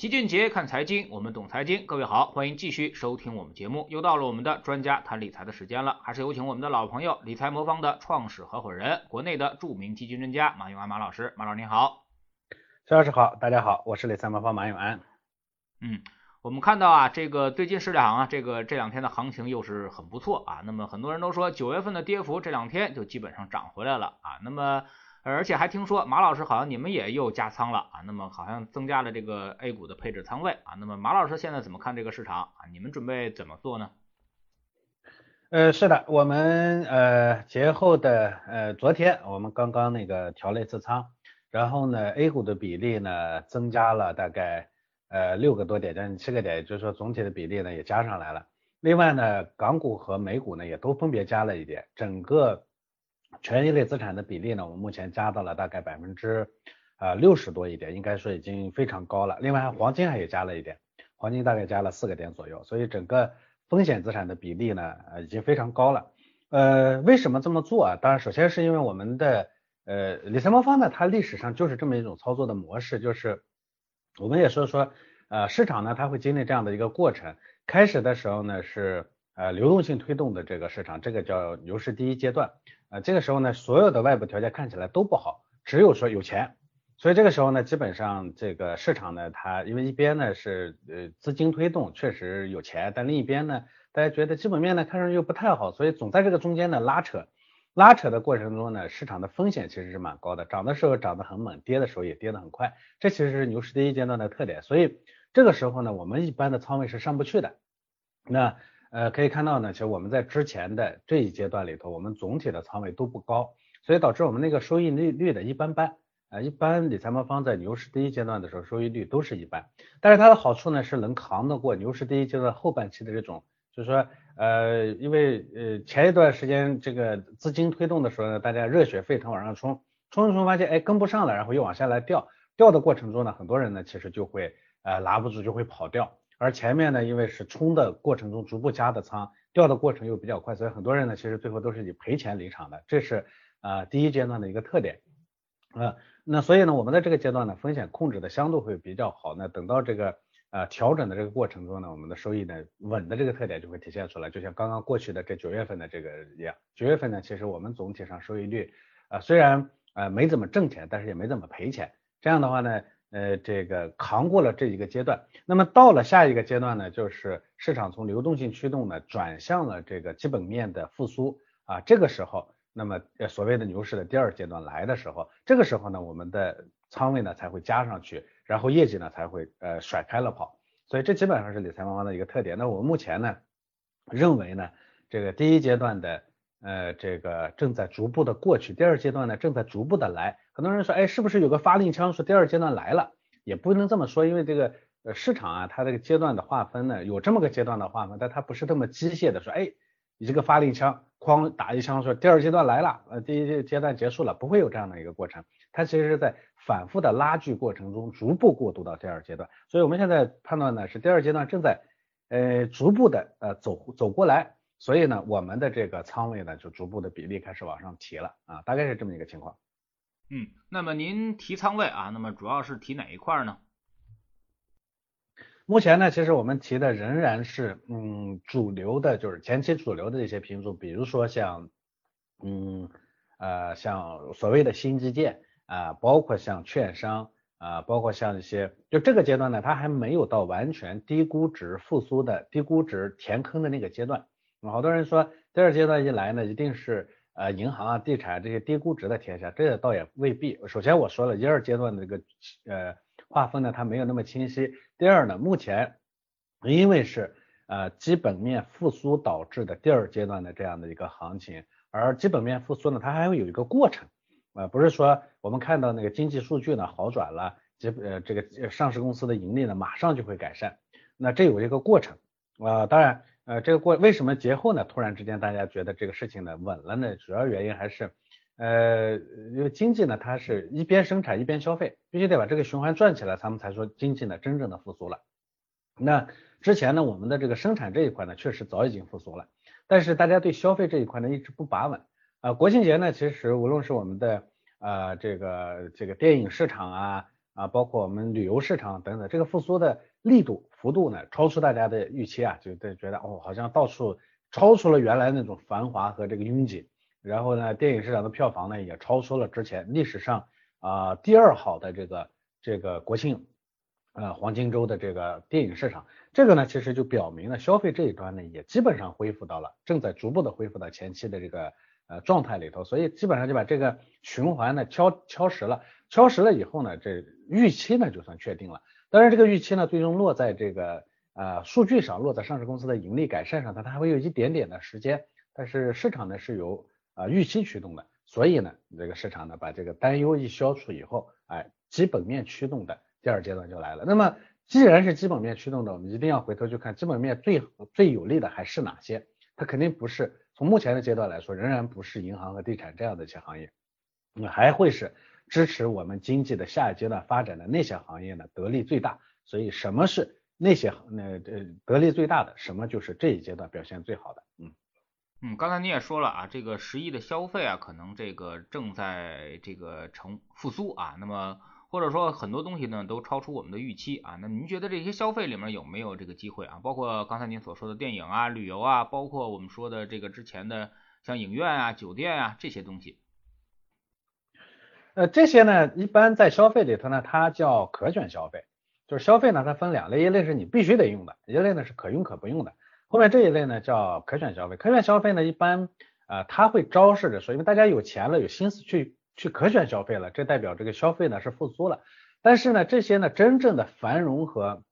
齐俊杰看财经，我们懂财经。各位好，欢迎继续收听我们节目。又到了我们的专家谈理财的时间了，还是有请我们的老朋友，理财魔方的创始合伙人，国内的著名基金专家马永安马老师。马老师您好，肖老师好，大家好，我是理财魔方马永安。嗯，我们看到啊，这个最近市场啊，这个这两天的行情又是很不错啊。那么很多人都说九月份的跌幅这两天就基本上涨回来了啊。那么而且还听说马老师好像你们也又加仓了啊，那么好像增加了这个 A 股的配置仓位啊，那么马老师现在怎么看这个市场啊？你们准备怎么做呢？呃，是的，我们呃节后的呃昨天我们刚刚那个调了一次仓，然后呢 A 股的比例呢增加了大概呃六个多点，将近七个点，就是说总体的比例呢也加上来了。另外呢港股和美股呢也都分别加了一点，整个。权益类资产的比例呢，我们目前加到了大概百分之呃六十多一点，应该说已经非常高了。另外，黄金还也加了一点，黄金大概加了四个点左右，所以整个风险资产的比例呢，呃已经非常高了。呃，为什么这么做啊？当然，首先是因为我们的呃理财魔方呢，它历史上就是这么一种操作的模式，就是我们也说说呃市场呢，它会经历这样的一个过程，开始的时候呢是呃流动性推动的这个市场，这个叫牛市第一阶段。啊，这个时候呢，所有的外部条件看起来都不好，只有说有钱，所以这个时候呢，基本上这个市场呢，它因为一边呢是呃资金推动，确实有钱，但另一边呢，大家觉得基本面呢看上去又不太好，所以总在这个中间呢拉扯，拉扯的过程中呢，市场的风险其实是蛮高的，涨的时候涨得很猛，跌的时候也跌得很快，这其实是牛市第一阶段的特点，所以这个时候呢，我们一般的仓位是上不去的，那。呃，可以看到呢，其实我们在之前的这一阶段里头，我们总体的仓位都不高，所以导致我们那个收益率率的一般般。啊，一般理财魔方在牛市第一阶段的时候，收益率都是一般。但是它的好处呢，是能扛得过牛市第一阶段后半期的这种，就是说，呃，因为呃前一段时间这个资金推动的时候呢，大家热血沸腾往上冲，冲冲冲发现哎跟不上了，然后又往下来掉，掉的过程中呢，很多人呢其实就会呃拿不住就会跑掉。而前面呢，因为是冲的过程中逐步加的仓，掉的过程又比较快，所以很多人呢，其实最后都是以赔钱离场的，这是呃第一阶段的一个特点，呃，那所以呢，我们在这个阶段呢，风险控制的相对会比较好，那等到这个呃调整的这个过程中呢，我们的收益呢稳的这个特点就会体现出来，就像刚刚过去的这九月份的这个一样，九月份呢，其实我们总体上收益率呃虽然呃没怎么挣钱，但是也没怎么赔钱，这样的话呢。呃，这个扛过了这一个阶段，那么到了下一个阶段呢，就是市场从流动性驱动呢转向了这个基本面的复苏啊，这个时候，那么所谓的牛市的第二阶段来的时候，这个时候呢，我们的仓位呢才会加上去，然后业绩呢才会呃甩开了跑，所以这基本上是理财妈妈的一个特点。那我们目前呢认为呢，这个第一阶段的。呃，这个正在逐步的过去，第二阶段呢正在逐步的来。很多人说，哎，是不是有个发令枪说第二阶段来了？也不能这么说，因为这个呃市场啊，它这个阶段的划分呢，有这么个阶段的划分，但它不是这么机械的说，哎，你这个发令枪哐打一枪说第二阶段来了，呃，第一阶段结束了，不会有这样的一个过程。它其实是在反复的拉锯过程中，逐步过渡到第二阶段。所以我们现在判断呢，是第二阶段正在呃逐步的呃走走过来。所以呢，我们的这个仓位呢，就逐步的比例开始往上提了啊，大概是这么一个情况。嗯，那么您提仓位啊，那么主要是提哪一块呢？目前呢，其实我们提的仍然是嗯主流的，就是前期主流的一些品种，比如说像嗯呃像所谓的新基建啊，包括像券商啊，包括像一些，就这个阶段呢，它还没有到完全低估值复苏的低估值填坑的那个阶段。好多人说第二阶段一来呢，一定是呃银行啊、地产这些低估值的天下，这倒也未必。首先我说了一二阶段的这个呃划分呢，它没有那么清晰。第二呢，目前因为是呃基本面复苏导致的第二阶段的这样的一个行情，而基本面复苏呢，它还会有一个过程啊，不是说我们看到那个经济数据呢好转了，基呃这个上市公司的盈利呢马上就会改善，那这有一个过程啊，当然。呃，这个过为什么节后呢？突然之间大家觉得这个事情呢稳了呢？主要原因还是，呃，因为经济呢它是一边生产一边消费，必须得把这个循环转起来，他们才说经济呢真正的复苏了。那之前呢，我们的这个生产这一块呢确实早已经复苏了，但是大家对消费这一块呢一直不把稳。啊，国庆节呢，其实无论是我们的呃这个这个电影市场啊。啊，包括我们旅游市场等等，这个复苏的力度幅度呢，超出大家的预期啊，就觉觉得哦，好像到处超出了原来那种繁华和这个拥挤。然后呢，电影市场的票房呢，也超出了之前历史上啊第二好的这个这个国庆呃黄金周的这个电影市场。这个呢，其实就表明了消费这一端呢，也基本上恢复到了正在逐步的恢复到前期的这个呃状态里头。所以基本上就把这个循环呢敲敲实了，敲实了以后呢，这预期呢就算确定了。当然，这个预期呢，最终落在这个呃数据上，落在上市公司的盈利改善上，它它还会有一点点的时间。但是市场呢是由啊，预期驱动的，所以呢，这个市场呢，把这个担忧一消除以后，哎，基本面驱动的第二阶段就来了。那么，既然是基本面驱动的，我们一定要回头去看基本面最最有利的还是哪些？它肯定不是从目前的阶段来说，仍然不是银行和地产这样的一些行业，那还会是支持我们经济的下一阶段发展的那些行业呢，得利最大。所以，什么是那些那呃得利最大的？什么就是这一阶段表现最好的？嗯。嗯，刚才你也说了啊，这个十亿的消费啊，可能这个正在这个成复苏啊，那么或者说很多东西呢都超出我们的预期啊，那您觉得这些消费里面有没有这个机会啊？包括刚才您所说的电影啊、旅游啊，包括我们说的这个之前的像影院啊、酒店啊这些东西。呃，这些呢，一般在消费里头呢，它叫可选消费，就是消费呢它分两类，一类是你必须得用的，一类呢是可用可不用的。后面这一类呢叫可选消费，可选消费呢一般啊它会昭示着说，因为大家有钱了，有心思去去可选消费了，这代表这个消费呢是复苏了。但是呢这些呢真正的繁荣和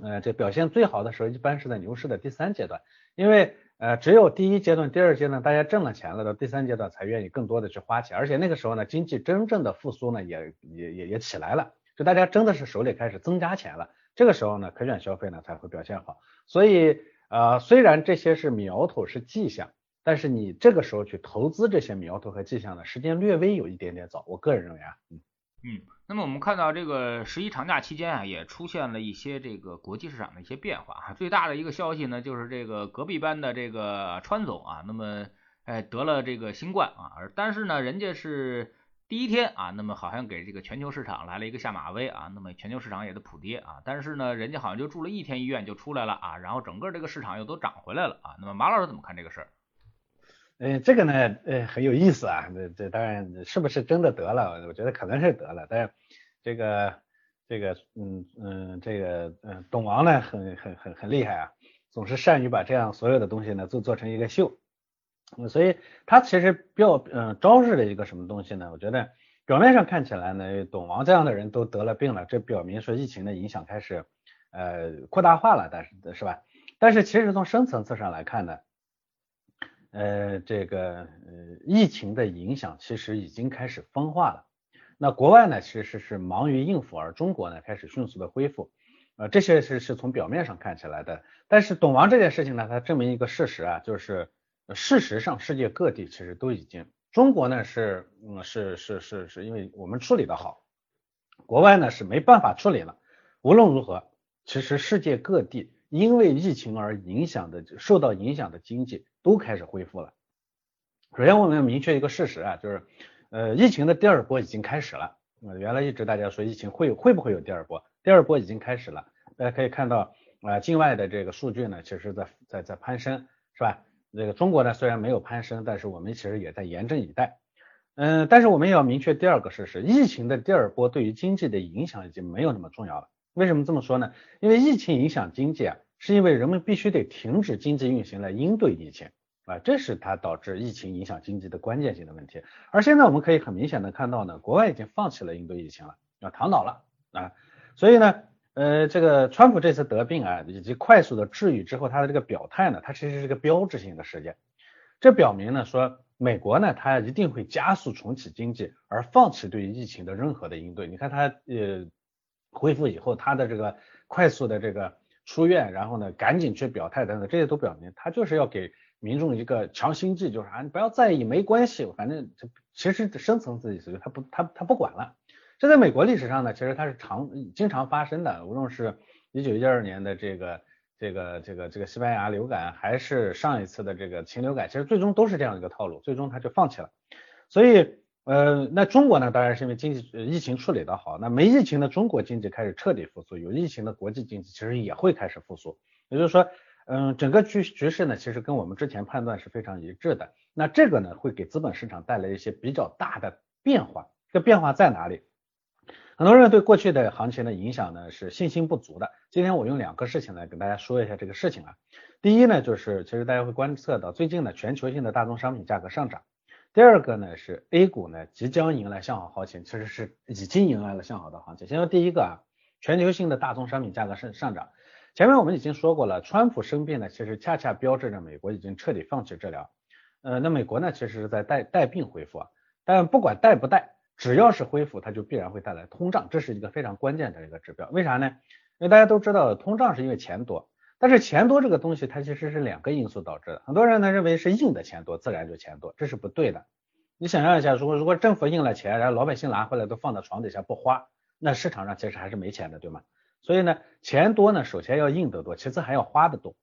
呃这表现最好的时候，一般是在牛市的第三阶段，因为呃只有第一阶段、第二阶段大家挣了钱了，到第三阶段才愿意更多的去花钱，而且那个时候呢经济真正的复苏呢也也也也起来了，就大家真的是手里开始增加钱了，这个时候呢可选消费呢才会表现好，所以。呃，虽然这些是苗头是迹象，但是你这个时候去投资这些苗头和迹象呢，时间略微有一点点早。我个人认为啊，嗯，那么我们看到这个十一长假期间啊，也出现了一些这个国际市场的一些变化啊。最大的一个消息呢，就是这个隔壁班的这个川总啊，那么哎得了这个新冠啊，而但是呢，人家是。第一天啊，那么好像给这个全球市场来了一个下马威啊，那么全球市场也在普跌啊，但是呢，人家好像就住了一天医院就出来了啊，然后整个这个市场又都涨回来了啊。那么马老师怎么看这个事儿？嗯，这个呢，呃，很有意思啊。这这当然是不是真的得了？我觉得可能是得了，但是这个这个嗯嗯这个嗯董王呢很很很很厉害啊，总是善于把这样所有的东西呢都做成一个秀。所以他其实表嗯昭示了一个什么东西呢？我觉得表面上看起来呢，董王这样的人都得了病了，这表明说疫情的影响开始呃扩大化了，但是是吧？但是其实从深层次上来看呢，呃这个呃疫情的影响其实已经开始分化了。那国外呢其实是忙于应付，而中国呢开始迅速的恢复，呃这些是是从表面上看起来的。但是董王这件事情呢，它证明一个事实啊，就是。事实上，世界各地其实都已经，中国呢是，嗯，是是是是因为我们处理的好，国外呢是没办法处理了。无论如何，其实世界各地因为疫情而影响的、受到影响的经济都开始恢复了。首先，我们要明确一个事实啊，就是，呃，疫情的第二波已经开始了。呃，原来一直大家说疫情会会不会有第二波？第二波已经开始了。大家可以看到，啊，境外的这个数据呢，其实在在在攀升，是吧？这个中国呢虽然没有攀升，但是我们其实也在严阵以待。嗯，但是我们也要明确第二个事实，疫情的第二波对于经济的影响已经没有那么重要了。为什么这么说呢？因为疫情影响经济啊，是因为人们必须得停止经济运行来应对疫情啊，这是它导致疫情影响经济的关键性的问题。而现在我们可以很明显的看到呢，国外已经放弃了应对疫情了，啊，躺倒了啊，所以呢。呃，这个川普这次得病啊，以及快速的治愈之后，他的这个表态呢，它其实是个标志性的事件。这表明呢，说美国呢，它一定会加速重启经济，而放弃对疫情的任何的应对。你看他呃恢复以后，他的这个快速的这个出院，然后呢赶紧去表态等等，这些都表明他就是要给民众一个强心剂，就是啊你不要在意，没关系，反正这其实深层次意思就他不他他不管了。这在美国历史上呢，其实它是常经常发生的。无论是一九一二年的这个这个这个这个西班牙流感，还是上一次的这个禽流感，其实最终都是这样一个套路，最终他就放弃了。所以呃，那中国呢，当然是因为经济疫情处理的好，那没疫情的中国经济开始彻底复苏，有疫情的国际经济其实也会开始复苏。也就是说，嗯，整个局局势呢，其实跟我们之前判断是非常一致的。那这个呢，会给资本市场带来一些比较大的变化。这变化在哪里？很多人对过去的行情的影响呢是信心不足的。今天我用两个事情来跟大家说一下这个事情啊。第一呢，就是其实大家会观测到最近呢全球性的大宗商品价格上涨。第二个呢是 A 股呢即将迎来向好行情，其实是已经迎来了向好的行情。先说第一个啊，全球性的大宗商品价格上上涨。前面我们已经说过了，川普生病呢，其实恰恰标志着美国已经彻底放弃治疗。呃，那美国呢，其实是在带带病恢复啊。但不管带不带。只要是恢复，它就必然会带来通胀，这是一个非常关键的一个指标。为啥呢？因为大家都知道，通胀是因为钱多，但是钱多这个东西，它其实是两个因素导致的。很多人呢认为是印的钱多，自然就钱多，这是不对的。你想象一下，如果如果政府印了钱，然后老百姓拿回来都放在床底下不花，那市场上其实还是没钱的，对吗？所以呢，钱多呢，首先要印得多，其次还要花得多。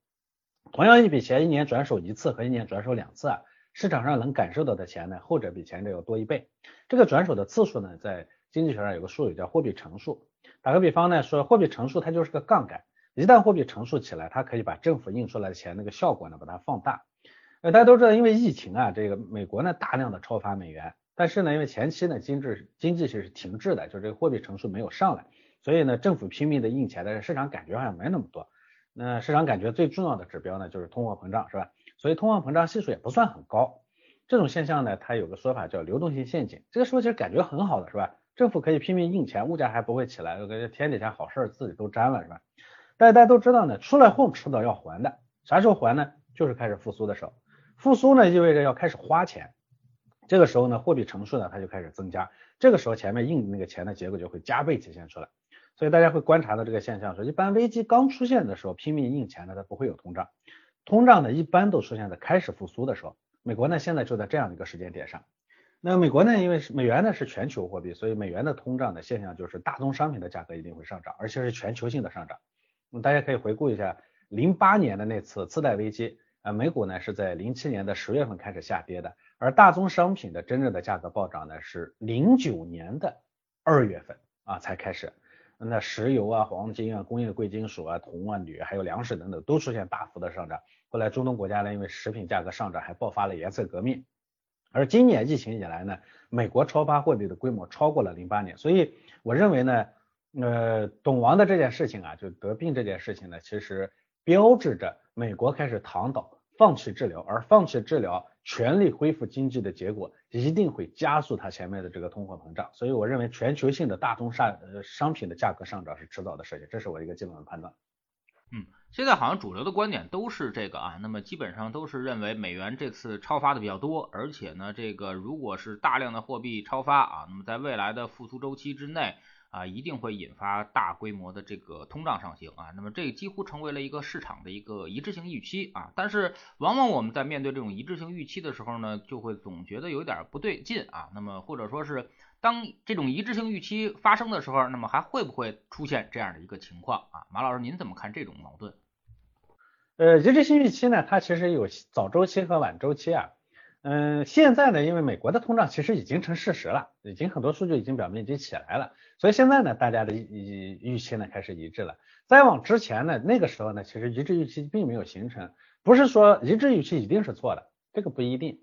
同样一笔钱，一年转手一次和一年转手两次啊。市场上能感受到的钱呢，后者比前者要多一倍。这个转手的次数呢，在经济学上有个术语叫货币乘数。打个比方呢，说货币乘数它就是个杠杆，一旦货币乘数起来，它可以把政府印出来的钱那个效果呢把它放大。呃，大家都知道，因为疫情啊，这个美国呢大量的超发美元，但是呢，因为前期呢经济经济是停滞的，就这个货币乘数没有上来，所以呢政府拼命的印钱，但是市场感觉好像没那么多。那市场感觉最重要的指标呢就是通货膨胀，是吧？所以通货膨胀系数也不算很高，这种现象呢，它有个说法叫流动性陷阱。这个时候其实感觉很好的是吧？政府可以拼命印钱，物价还不会起来，感觉天底下好事自己都沾了是吧？但是大家都知道呢，出来混迟早要还的，啥时候还呢？就是开始复苏的时候。复苏呢意味着要开始花钱，这个时候呢货币乘数呢它就开始增加，这个时候前面印那个钱的结果就会加倍体现出来。所以大家会观察到这个现象，说一般危机刚出现的时候拼命印钱呢，它不会有通胀。通胀呢，一般都出现在开始复苏的时候。美国呢，现在就在这样的一个时间点上。那美国呢，因为美元呢是全球货币，所以美元的通胀的现象就是大宗商品的价格一定会上涨，而且是全球性的上涨。那么大家可以回顾一下零八年的那次次贷危机，呃，美股呢是在零七年的十月份开始下跌的，而大宗商品的真正的价格暴涨呢是零九年的二月份啊才开始。那石油啊、黄金啊、工业贵金属啊、铜啊、铝还有粮食等等都出现大幅的上涨。后来中东国家呢，因为食品价格上涨，还爆发了颜色革命。而今年疫情以来呢，美国超发货币的规模超过了零八年。所以我认为呢，呃，懂王的这件事情啊，就得病这件事情呢，其实标志着美国开始躺倒。放弃治疗，而放弃治疗，全力恢复经济的结果，一定会加速它前面的这个通货膨胀。所以我认为全球性的大宗商呃商品的价格上涨是迟早的事情，这是我一个基本的判断。嗯，现在好像主流的观点都是这个啊，那么基本上都是认为美元这次超发的比较多，而且呢，这个如果是大量的货币超发啊，那么在未来的复苏周期之内。啊，一定会引发大规模的这个通胀上行啊，那么这几乎成为了一个市场的一个一致性预期啊。但是往往我们在面对这种一致性预期的时候呢，就会总觉得有点不对劲啊。那么或者说是当这种一致性预期发生的时候，那么还会不会出现这样的一个情况啊？马老师，您怎么看这种矛盾？呃，一致性预期呢，它其实有早周期和晚周期啊。嗯，现在呢，因为美国的通胀其实已经成事实了，已经很多数据已经表明已经起来了，所以现在呢，大家的预预期呢开始一致了。再往之前呢，那个时候呢，其实一致预期并没有形成，不是说一致预期一定是错的，这个不一定。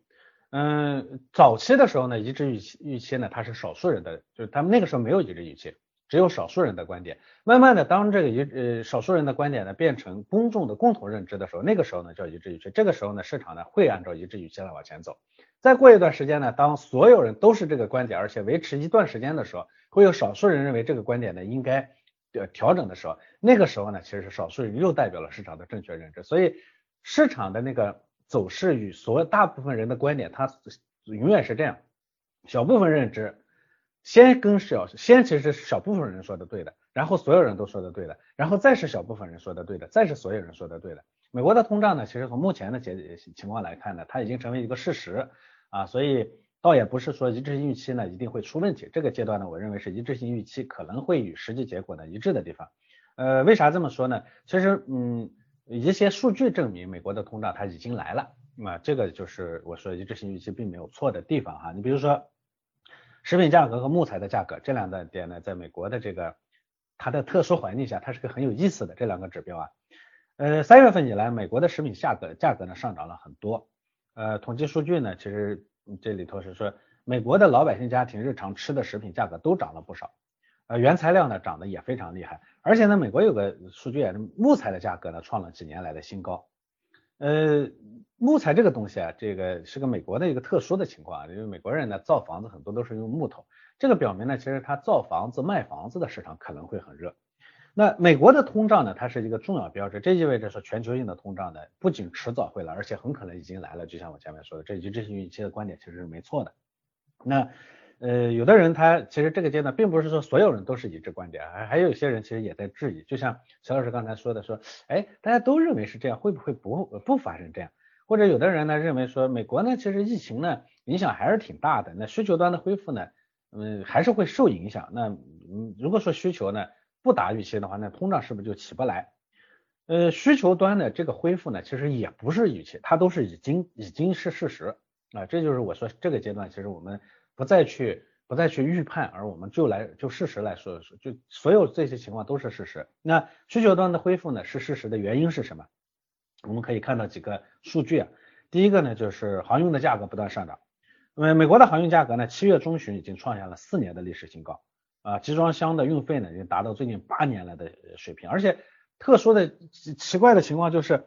嗯，早期的时候呢，一致预期预期呢，它是少数人的，就是他们那个时候没有一致预期。只有少数人的观点，慢慢的，当这个一呃少数人的观点呢变成公众的共同认知的时候，那个时候呢叫一致预期，这个时候呢市场呢会按照一致预期来往前走。再过一段时间呢，当所有人都是这个观点，而且维持一段时间的时候，会有少数人认为这个观点呢应该呃调整的时候，那个时候呢其实少数人又代表了市场的正确认知。所以市场的那个走势与所有大部分人的观点，它永远是这样，小部分认知。先跟小先其实是小部分人说的对的，然后所有人都说的对的，然后再是小部分人说的对的，再是所有人说的对的。美国的通胀呢，其实从目前的结情况来看呢，它已经成为一个事实啊，所以倒也不是说一致性预期呢一定会出问题。这个阶段呢，我认为是一致性预期可能会与实际结果呢一致的地方。呃，为啥这么说呢？其实嗯，一些数据证明美国的通胀它已经来了，那么这个就是我说一致性预期并没有错的地方哈。你比如说。食品价格和木材的价格这两个点呢，在美国的这个它的特殊环境下，它是个很有意思的这两个指标啊。呃，三月份以来，美国的食品价格价格呢上涨了很多。呃，统计数据呢，其实这里头是说，美国的老百姓家庭日常吃的食品价格都涨了不少。呃，原材料呢涨得也非常厉害，而且呢，美国有个数据，木材的价格呢创了几年来的新高。呃，木材这个东西啊，这个是个美国的一个特殊的情况，因为美国人呢造房子很多都是用木头，这个表明呢，其实他造房子卖房子的市场可能会很热。那美国的通胀呢，它是一个重要标志，这意味着说全球性的通胀呢，不仅迟早会来，而且很可能已经来了。就像我前面说的，这一致性预期的观点其实是没错的。那呃，有的人他其实这个阶段并不是说所有人都是一致观点，还还有一些人其实也在质疑。就像小老师刚才说的，说哎，大家都认为是这样，会不会不不发生这样？或者有的人呢认为说，美国呢其实疫情呢影响还是挺大的，那需求端的恢复呢，嗯，还是会受影响。那嗯，如果说需求呢？不达预期的话，那通胀是不是就起不来？呃，需求端的这个恢复呢，其实也不是预期，它都是已经已经是事实啊。这就是我说这个阶段，其实我们不再去不再去预判，而我们就来就事实来说说，就所有这些情况都是事实。那需求端的恢复呢，是事实的原因是什么？我们可以看到几个数据啊。第一个呢，就是航运的价格不断上涨。那美国的航运价格呢，七月中旬已经创下了四年的历史新高。啊，集装箱的运费呢，已经达到最近八年来的水平，而且特殊的奇怪的情况就是，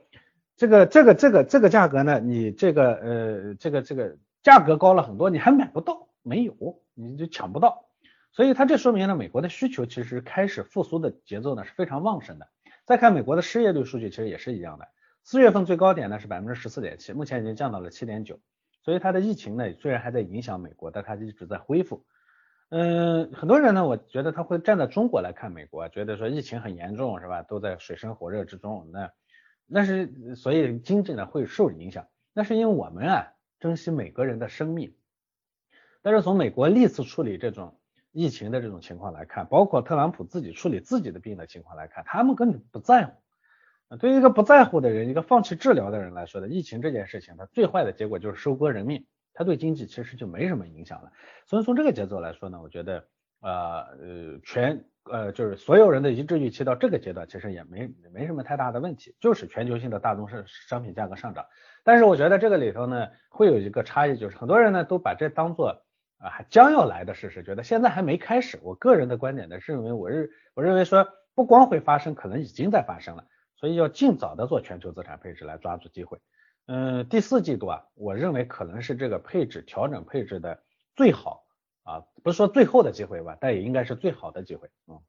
这个这个这个这个价格呢，你这个呃这个这个价格高了很多，你还买不到，没有，你就抢不到，所以它这说明呢，美国的需求其实开始复苏的节奏呢是非常旺盛的。再看美国的失业率数据，其实也是一样的，四月份最高点呢是百分之十四点七，目前已经降到了七点九，所以它的疫情呢虽然还在影响美国，但它一直在恢复。嗯，很多人呢，我觉得他会站在中国来看美国，觉得说疫情很严重，是吧？都在水深火热之中，那那是所以经济呢会受影响。那是因为我们啊珍惜每个人的生命。但是从美国历次处理这种疫情的这种情况来看，包括特朗普自己处理自己的病的情况来看，他们根本不在乎。对于一个不在乎的人，一个放弃治疗的人来说的疫情这件事情，它最坏的结果就是收割人命。它对经济其实就没什么影响了，所以从这个节奏来说呢，我觉得呃呃全呃就是所有人的一致预期到这个阶段其实也没没什么太大的问题，就是全球性的大宗商商品价格上涨。但是我觉得这个里头呢会有一个差异，就是很多人呢都把这当做啊还将要来的事实，觉得现在还没开始。我个人的观点呢认为我认我认为说不光会发生，可能已经在发生了，所以要尽早的做全球资产配置来抓住机会。嗯，第四季度啊，我认为可能是这个配置调整配置的最好啊，不是说最后的机会吧，但也应该是最好的机会。啊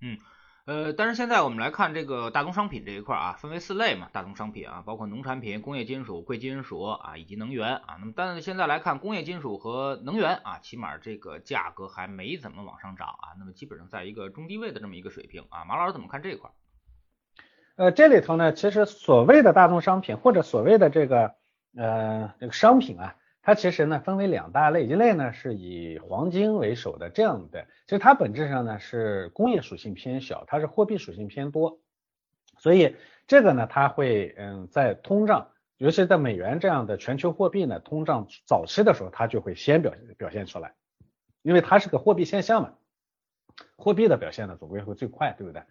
嗯呃，但是现在我们来看这个大宗商品这一块啊，分为四类嘛，大宗商品啊，包括农产品、工业金属、贵金属啊，以及能源啊。那么但是现在来看，工业金属和能源啊，起码这个价格还没怎么往上涨啊，那么基本上在一个中低位的这么一个水平啊。马老师怎么看这一块？呃，这里头呢，其实所谓的大宗商品或者所谓的这个呃这个商品啊，它其实呢分为两大类，一类呢是以黄金为首的这样的，其实它本质上呢是工业属性偏小，它是货币属性偏多，所以这个呢它会嗯在通胀，尤其在美元这样的全球货币呢通胀早期的时候，它就会先表表现出来，因为它是个货币现象嘛，货币的表现呢总归会最快，对不对？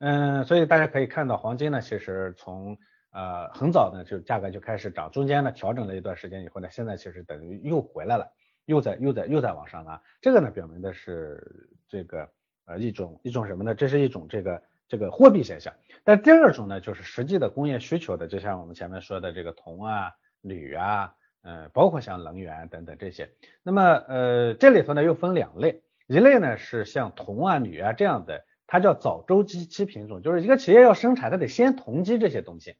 嗯，所以大家可以看到，黄金呢，其实从呃很早呢就价格就开始涨，中间呢调整了一段时间以后呢，现在其实等于又回来了，又在又在又在往上拉。这个呢表明的是这个呃一种一种什么呢？这是一种这个这个货币现象。但第二种呢就是实际的工业需求的，就像我们前面说的这个铜啊、铝啊，呃，包括像能源等等这些。那么呃这里头呢又分两类，一类呢是像铜啊、铝啊这样的。它叫早周期品种，就是一个企业要生产，它得先囤积这些东西。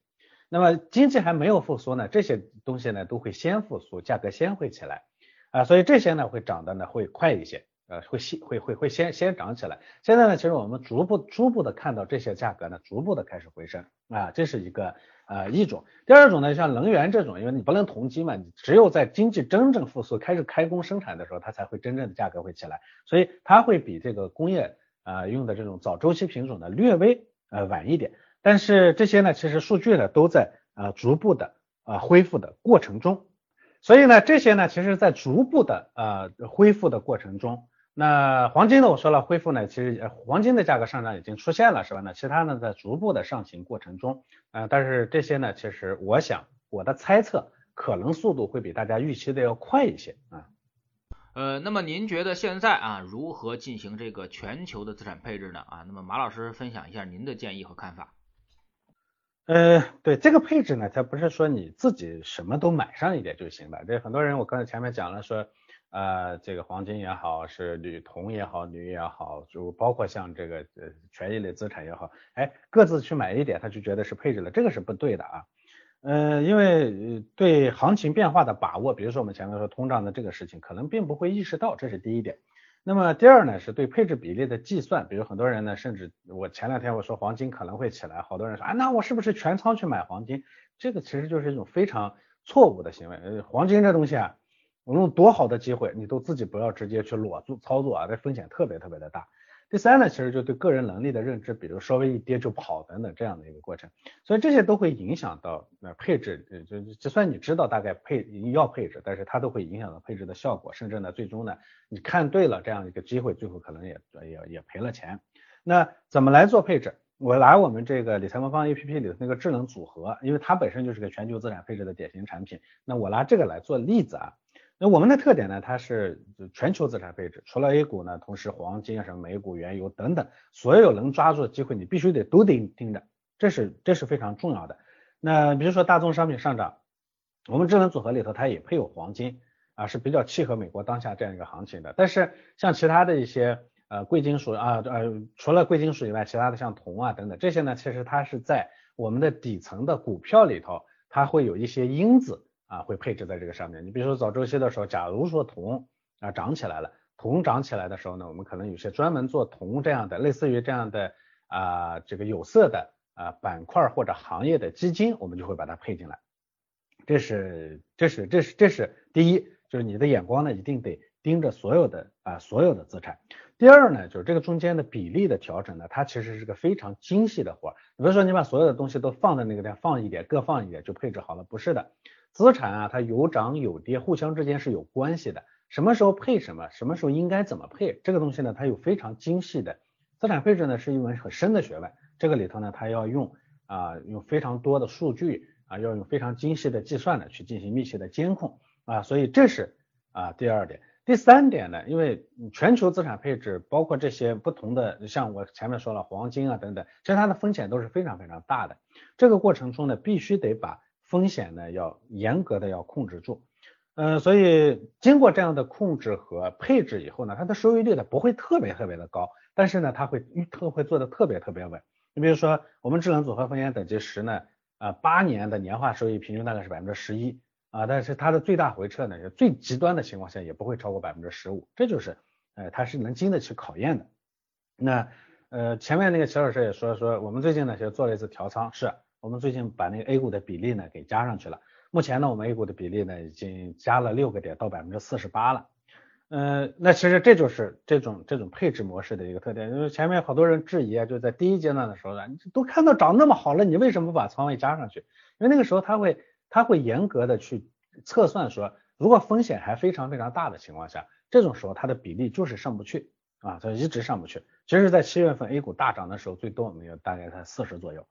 那么经济还没有复苏呢，这些东西呢都会先复苏，价格先会起来啊，所以这些呢会涨的呢会快一些，呃，会先会会会先先涨起来。现在呢，其实我们逐步逐步的看到这些价格呢逐步的开始回升啊，这是一个呃一种。第二种呢，像能源这种，因为你不能囤积嘛，你只有在经济真正复苏、开始开工生产的时候，它才会真正的价格会起来，所以它会比这个工业。啊，用的这种早周期品种呢，略微呃晚一点，但是这些呢，其实数据呢都在啊逐步的啊恢复的过程中，所以呢，这些呢，其实在逐步的呃恢复的过程中，那黄金呢，我说了恢复呢，其实黄金的价格上涨已经出现了，是吧？那其他呢，在逐步的上行过程中，呃，但是这些呢，其实我想我的猜测，可能速度会比大家预期的要快一些啊。呃，那么您觉得现在啊，如何进行这个全球的资产配置呢？啊，那么马老师分享一下您的建议和看法。呃，对这个配置呢，它不是说你自己什么都买上一点就行了。这很多人，我刚才前面讲了说，呃，这个黄金也好，是铝铜也好，铝也好，就包括像这个呃权益类资产也好，哎，各自去买一点，他就觉得是配置了，这个是不对的啊。呃，因为对行情变化的把握，比如说我们前面说通胀的这个事情，可能并不会意识到，这是第一点。那么第二呢，是对配置比例的计算，比如很多人呢，甚至我前两天我说黄金可能会起来，好多人说啊，那我是不是全仓去买黄金？这个其实就是一种非常错误的行为。黄金这东西啊，无论多好的机会，你都自己不要直接去裸做操作啊，这风险特别特别的大。第三呢，其实就对个人能力的认知，比如稍微一跌就跑等等这样的一个过程，所以这些都会影响到那配置，呃，就就算你知道大概配要配置，但是它都会影响到配置的效果，甚至呢，最终呢，你看对了这样一个机会，最后可能也也也赔了钱。那怎么来做配置？我拿我们这个理财魔方 A P P 里的那个智能组合，因为它本身就是个全球资产配置的典型产品，那我拿这个来做例子啊。那我们的特点呢？它是全球资产配置，除了 A 股呢，同时黄金啊、什么美股、原油等等，所有能抓住的机会，你必须得都得盯着，这是这是非常重要的。那比如说大宗商品上涨，我们智能组合里头它也配有黄金啊，是比较契合美国当下这样一个行情的。但是像其他的一些呃贵金属啊呃，除了贵金属以外，其他的像铜啊等等这些呢，其实它是在我们的底层的股票里头，它会有一些因子。啊，会配置在这个上面。你比如说早周期的时候，假如说铜啊涨起来了，铜涨起来的时候呢，我们可能有些专门做铜这样的，类似于这样的啊这个有色的啊板块或者行业的基金，我们就会把它配进来。这是这是这是这是第一，就是你的眼光呢一定得盯着所有的啊所有的资产。第二呢，就是这个中间的比例的调整呢，它其实是个非常精细的活儿。比如说你把所有的东西都放在那个地方放一点，各放一点就配置好了，不是的。资产啊，它有涨有跌，互相之间是有关系的。什么时候配什么，什么时候应该怎么配，这个东西呢，它有非常精细的资产配置呢，是一门很深的学问。这个里头呢，它要用啊，用非常多的数据啊，要用非常精细的计算呢，去进行密切的监控啊。所以这是啊第二点。第三点呢，因为全球资产配置包括这些不同的，像我前面说了黄金啊等等，其实它的风险都是非常非常大的。这个过程中呢，必须得把风险呢要严格的要控制住，嗯，所以经过这样的控制和配置以后呢，它的收益率呢不会特别特别的高，但是呢，它会特会做的特别特别稳。你比如说我们智能组合风险等级十呢，啊，八年的年化收益平均大概是百分之十一啊，但是它的最大回撤呢，最极端的情况下也不会超过百分之十五，这就是呃它是能经得起考验的。那呃前面那个齐老师也说说，我们最近呢就做了一次调仓是。我们最近把那个 A 股的比例呢给加上去了，目前呢我们 A 股的比例呢已经加了六个点到百分之四十八了，嗯，那其实这就是这种这种配置模式的一个特点，因为前面好多人质疑啊，就在第一阶段的时候呢，都看到涨那么好了，你为什么不把仓位加上去？因为那个时候他会他会严格的去测算说，如果风险还非常非常大的情况下，这种时候它的比例就是上不去啊，它一直上不去。其实，在七月份 A 股大涨的时候，最多我们有大概在四十左右。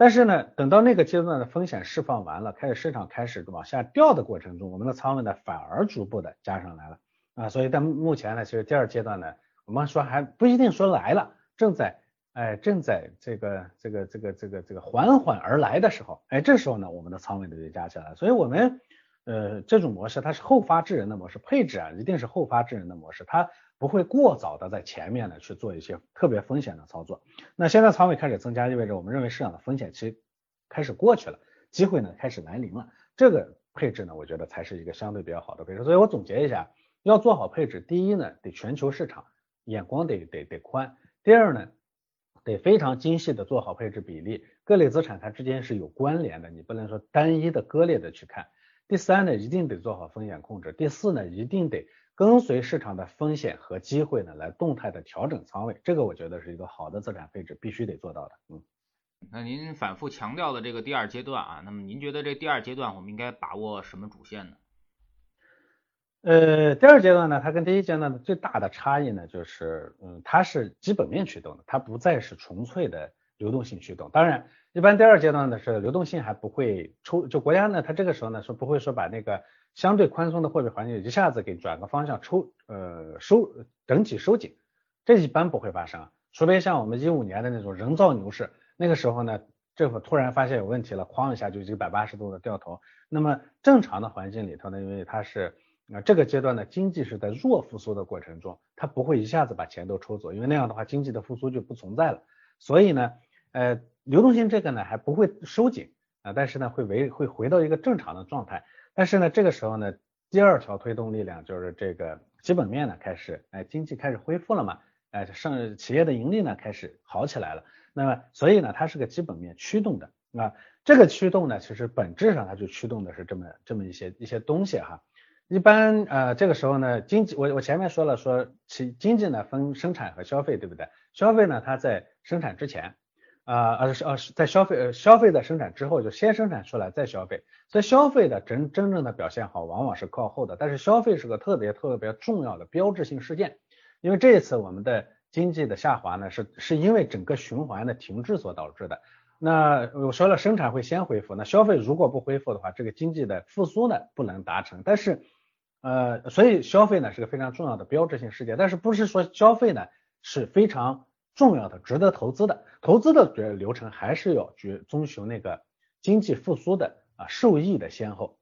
但是呢，等到那个阶段的风险释放完了，开始市场开始往下掉的过程中，我们的仓位呢反而逐步的加上来了啊，所以在目前呢，其实第二阶段呢，我们说还不一定说来了，正在哎正在这个这个这个这个这个缓缓而来的时候，哎这时候呢，我们的仓位呢就加起来了，所以我们呃这种模式它是后发制人的模式，配置啊一定是后发制人的模式，它。不会过早的在前面呢去做一些特别风险的操作。那现在仓位开始增加，意味着我们认为市场的风险期开始过去了，机会呢开始来临了。这个配置呢，我觉得才是一个相对比较好的配置。所以我总结一下，要做好配置，第一呢，得全球市场眼光得得得宽；第二呢，得非常精细的做好配置比例，各类资产它之间是有关联的，你不能说单一的割裂的去看。第三呢，一定得做好风险控制；第四呢，一定得。跟随市场的风险和机会呢，来动态的调整仓位，这个我觉得是一个好的资产配置必须得做到的。嗯，那您反复强调的这个第二阶段啊，那么您觉得这第二阶段我们应该把握什么主线呢？呃，第二阶段呢，它跟第一阶段的最大的差异呢，就是嗯，它是基本面驱动的，它不再是纯粹的流动性驱动。当然，一般第二阶段呢是流动性还不会抽，就国家呢，它这个时候呢是不会说把那个相对宽松的货币环境一下子给转个方向抽呃收整体收紧，这一般不会发生，除非像我们一五年的那种人造牛市，那个时候呢，政府突然发现有问题了，哐一下就一百八十度的掉头。那么正常的环境里头呢，因为它是啊，这个阶段呢，经济是在弱复苏的过程中，它不会一下子把钱都抽走，因为那样的话，经济的复苏就不存在了。所以呢，呃，流动性这个呢还不会收紧啊，但是呢会维会回到一个正常的状态。但是呢，这个时候呢，第二条推动力量就是这个基本面呢开始，哎，经济开始恢复了嘛，哎，上企业的盈利呢开始好起来了。那么，所以呢，它是个基本面驱动的啊，这个驱动呢，其实本质上它就驱动的是这么这么一些一些东西哈。一般呃这个时候呢，经济我我前面说了说其经济呢分生产和消费，对不对？消费呢它在生产之前啊呃是呃在消费呃消费在生产之后就先生产出来再消费，所以消费的真真正的表现好往往是靠后的。但是消费是个特别特别重要的标志性事件，因为这一次我们的经济的下滑呢是是因为整个循环的停滞所导致的。那我说了生产会先恢复，那消费如果不恢复的话，这个经济的复苏呢不能达成，但是。呃，所以消费呢是个非常重要的标志性事件，但是不是说消费呢是非常重要的、值得投资的？投资的主要流程还是要去遵循那个经济复苏的啊受益的先后。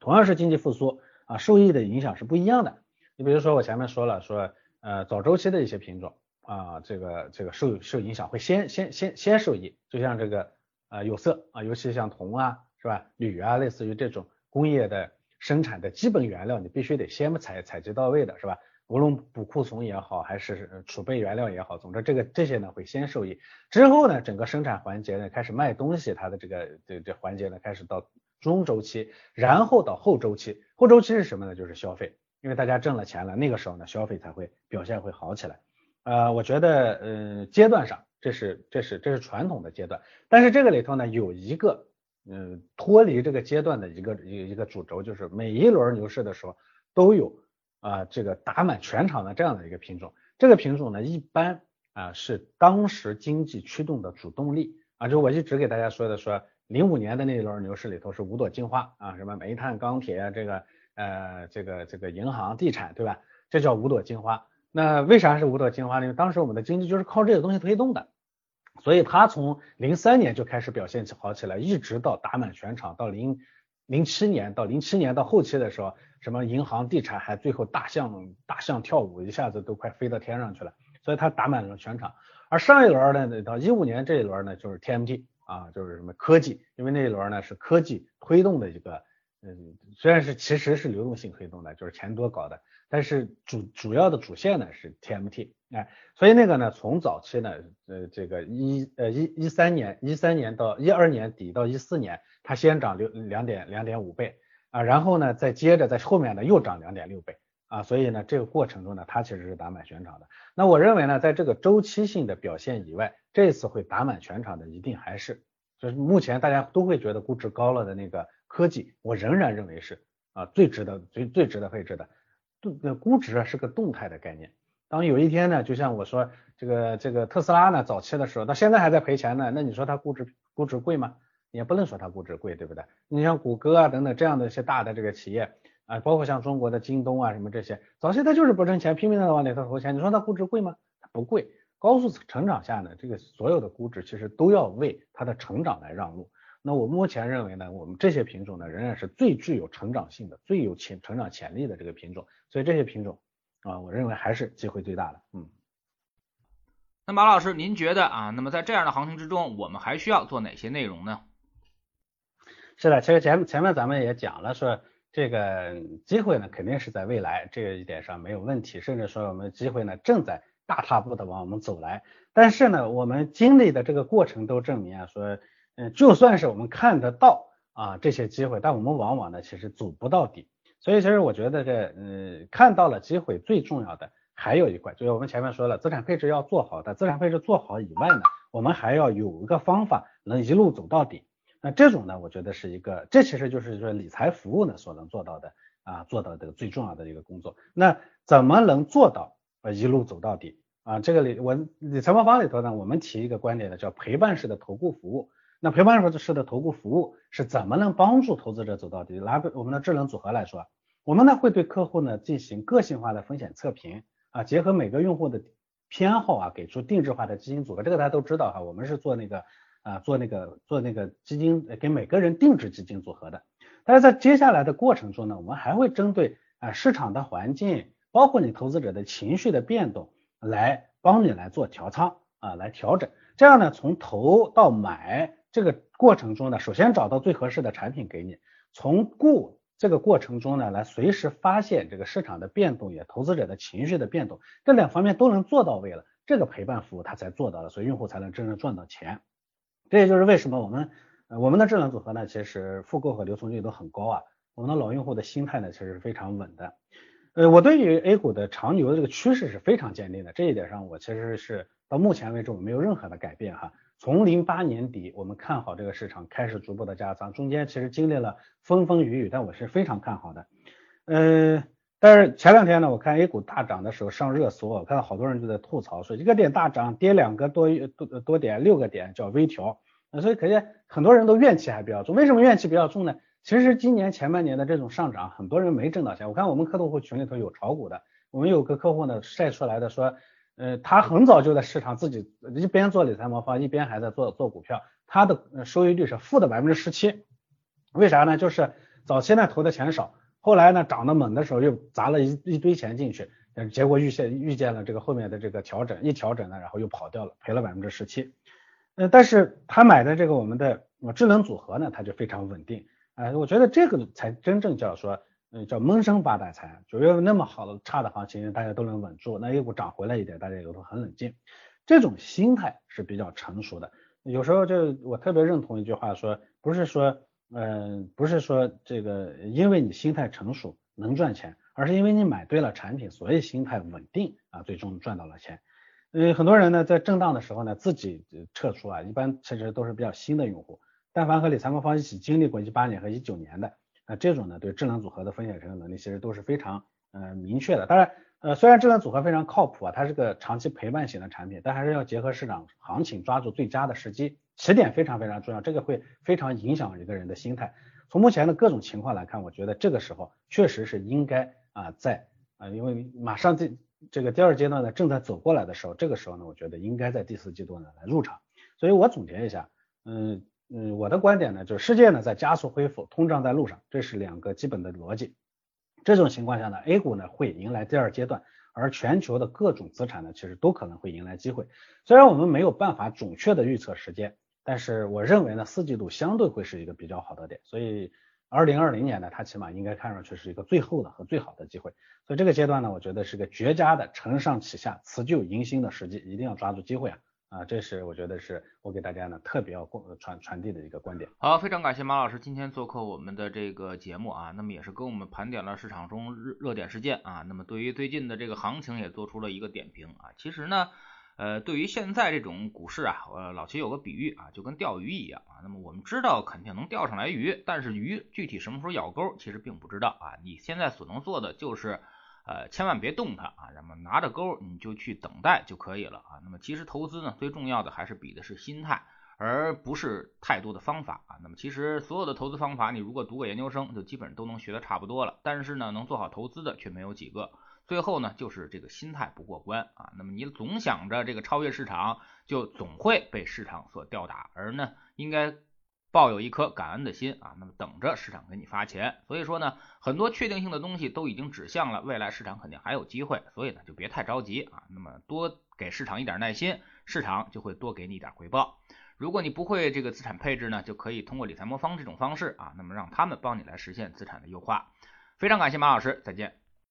同样是经济复苏啊，受益的影响是不一样的。你比如说我前面说了，说呃早周期的一些品种啊，这个这个受受影响会先先先先受益，就像这个呃有色啊，尤其像铜啊，是吧？铝啊，类似于这种工业的。生产的基本原料，你必须得先采采集到位的是吧？无论补库存也好，还是储备原料也好，总之这个这些呢会先受益。之后呢，整个生产环节呢开始卖东西，它的这个这这环节呢开始到中周期，然后到后周期。后周期是什么呢？就是消费，因为大家挣了钱了，那个时候呢消费才会表现会好起来。呃，我觉得呃阶段上这是这是这是传统的阶段，但是这个里头呢有一个。嗯，脱离这个阶段的一个一一个主轴，就是每一轮牛市的时候都有啊这个打满全场的这样的一个品种。这个品种呢，一般啊是当时经济驱动的主动力啊。就我一直给大家说的，说零五年的那一轮牛市里头是五朵金花啊，什么煤炭、钢铁啊，这个呃这个这个银行、地产，对吧？这叫五朵金花。那为啥是五朵金花呢？因为当时我们的经济就是靠这个东西推动的。所以它从零三年就开始表现起好起来，一直到打满全场，到零零七年到零七年到后期的时候，什么银行、地产还最后大象大象跳舞，一下子都快飞到天上去了。所以它打满了全场。而上一轮呢，到一五年这一轮呢，就是 TMT 啊，就是什么科技，因为那一轮呢是科技推动的一个，嗯，虽然是其实是流动性推动的，就是钱多搞的。但是主主要的主线呢是 TMT，哎，所以那个呢从早期呢，呃，这个一呃一一三年一三年到一二年底到一四年，它先涨六两点两点五倍啊，然后呢再接着在后面呢又涨两点六倍啊，所以呢这个过程中呢它其实是打满全场的。那我认为呢，在这个周期性的表现以外，这次会打满全场的一定还是就是目前大家都会觉得估值高了的那个科技，我仍然认为是啊最值得最最值得配置的。那估值啊是个动态的概念。当有一天呢，就像我说这个这个特斯拉呢，早期的时候到现在还在赔钱呢，那你说它估值估值贵吗？也不能说它估值贵，对不对？你像谷歌啊等等这样的一些大的这个企业啊，包括像中国的京东啊什么这些，早期它就是不挣钱，拼命的往里头投钱。你说它估值贵吗？它不贵。高速成长下呢，这个所有的估值其实都要为它的成长来让路。那我目前认为呢，我们这些品种呢，仍然是最具有成长性的、最有潜成长潜力的这个品种，所以这些品种啊，我认为还是机会最大的。嗯。那马老师，您觉得啊，那么在这样的行情之中，我们还需要做哪些内容呢？是的，其实前前面咱们也讲了，说这个机会呢，肯定是在未来这一点上没有问题，甚至说我们机会呢正在大踏步的往我们走来。但是呢，我们经历的这个过程都证明啊，说。嗯，就算是我们看得到啊这些机会，但我们往往呢其实走不到底。所以其实我觉得这嗯看到了机会，最重要的还有一块，就是我们前面说了，资产配置要做好的，资产配置做好以外呢，我们还要有一个方法能一路走到底。那这种呢，我觉得是一个，这其实就是说理财服务呢所能做到的啊做到这个最重要的一个工作。那怎么能做到呃一路走到底啊？这个里我理财魔方里头呢，我们提一个观点呢，叫陪伴式的投顾服务。那陪伴式的投顾服务是怎么能帮助投资者走到底？拿我们的智能组合来说，我们呢会对客户呢进行个性化的风险测评啊，结合每个用户的偏好啊，给出定制化的基金组合。这个大家都知道哈，我们是做那个啊做那个做那个基金给每个人定制基金组合的。但是在接下来的过程中呢，我们还会针对啊市场的环境，包括你投资者的情绪的变动，来帮你来做调仓啊，来调整。这样呢，从投到买。这个过程中呢，首先找到最合适的产品给你，从顾这个过程中呢，来随时发现这个市场的变动，也投资者的情绪的变动，这两方面都能做到位了，这个陪伴服务它才做到了，所以用户才能真正赚到钱。这也就是为什么我们我们的智能组合呢，其实复购和留存率都很高啊，我们的老用户的心态呢，其实是非常稳的。呃，我对于 A 股的长牛的这个趋势是非常坚定的，这一点上我其实是到目前为止我没有任何的改变哈。从零八年底，我们看好这个市场开始逐步的加仓，中间其实经历了风风雨雨，但我是非常看好的。嗯，但是前两天呢，我看 A 股大涨的时候上热搜，我看到好多人就在吐槽说一个点大涨，跌两个多多多点六个点叫微调，所以可见很多人都怨气还比较重。为什么怨气比较重呢？其实今年前半年的这种上涨，很多人没挣到钱。我看我们客户群里头有炒股的，我们有个客户呢晒出来的说。呃，他很早就在市场自己一边做理财魔方，一边还在做做股票，他的收益率是负的百分之十七。为啥呢？就是早期呢投的钱少，后来呢涨得猛的时候又砸了一一堆钱进去，结果遇见遇见了这个后面的这个调整，一调整呢，然后又跑掉了，赔了百分之十七。呃，但是他买的这个我们的智能组合呢，它就非常稳定。呃，我觉得这个才真正叫说。嗯，叫闷声发大财。九月份那么好的差的行情，大家都能稳住。那 A 股涨回来一点，大家也都很冷静。这种心态是比较成熟的。有时候就我特别认同一句话说，不是说，嗯，不是说这个因为你心态成熟能赚钱，而是因为你买对了产品，所以心态稳定啊，最终赚到了钱。嗯，很多人呢在震荡的时候呢自己撤出啊，一般其实都是比较新的用户。但凡和理财魔方一起经历过一八年和一九年的。这种呢，对智能组合的风险承受能力其实都是非常呃明确的。当然，呃，虽然智能组合非常靠谱啊，它是个长期陪伴型的产品，但还是要结合市场行情，抓住最佳的时机。起点非常非常重要，这个会非常影响一个人的心态。从目前的各种情况来看，我觉得这个时候确实是应该啊，在啊，因为马上这这个第二阶段呢正在走过来的时候，这个时候呢，我觉得应该在第四季度呢来入场。所以我总结一下，嗯。嗯，我的观点呢，就是世界呢在加速恢复，通胀在路上，这是两个基本的逻辑。这种情况下呢，A 股呢会迎来第二阶段，而全球的各种资产呢，其实都可能会迎来机会。虽然我们没有办法准确的预测时间，但是我认为呢，四季度相对会是一个比较好的点。所以，二零二零年呢，它起码应该看上去是一个最后的和最好的机会。所以这个阶段呢，我觉得是个绝佳的承上启下、辞旧迎新的时机，一定要抓住机会啊！啊，这是我觉得是我给大家呢特别要传传递的一个观点。好，非常感谢马老师今天做客我们的这个节目啊，那么也是跟我们盘点了市场中热热点事件啊，那么对于最近的这个行情也做出了一个点评啊。其实呢，呃，对于现在这种股市啊，呃，老齐有个比喻啊，就跟钓鱼一样啊。那么我们知道肯定能钓上来鱼，但是鱼具体什么时候咬钩，其实并不知道啊。你现在所能做的就是。呃，千万别动它啊，那么拿着钩你就去等待就可以了啊。那么其实投资呢，最重要的还是比的是心态，而不是太多的方法啊。那么其实所有的投资方法，你如果读个研究生，就基本都能学的差不多了。但是呢，能做好投资的却没有几个。最后呢，就是这个心态不过关啊。那么你总想着这个超越市场，就总会被市场所吊打。而呢，应该。抱有一颗感恩的心啊，那么等着市场给你发钱。所以说呢，很多确定性的东西都已经指向了未来市场肯定还有机会，所以呢就别太着急啊。那么多给市场一点耐心，市场就会多给你一点回报。如果你不会这个资产配置呢，就可以通过理财魔方这种方式啊，那么让他们帮你来实现资产的优化。非常感谢马老师，再见。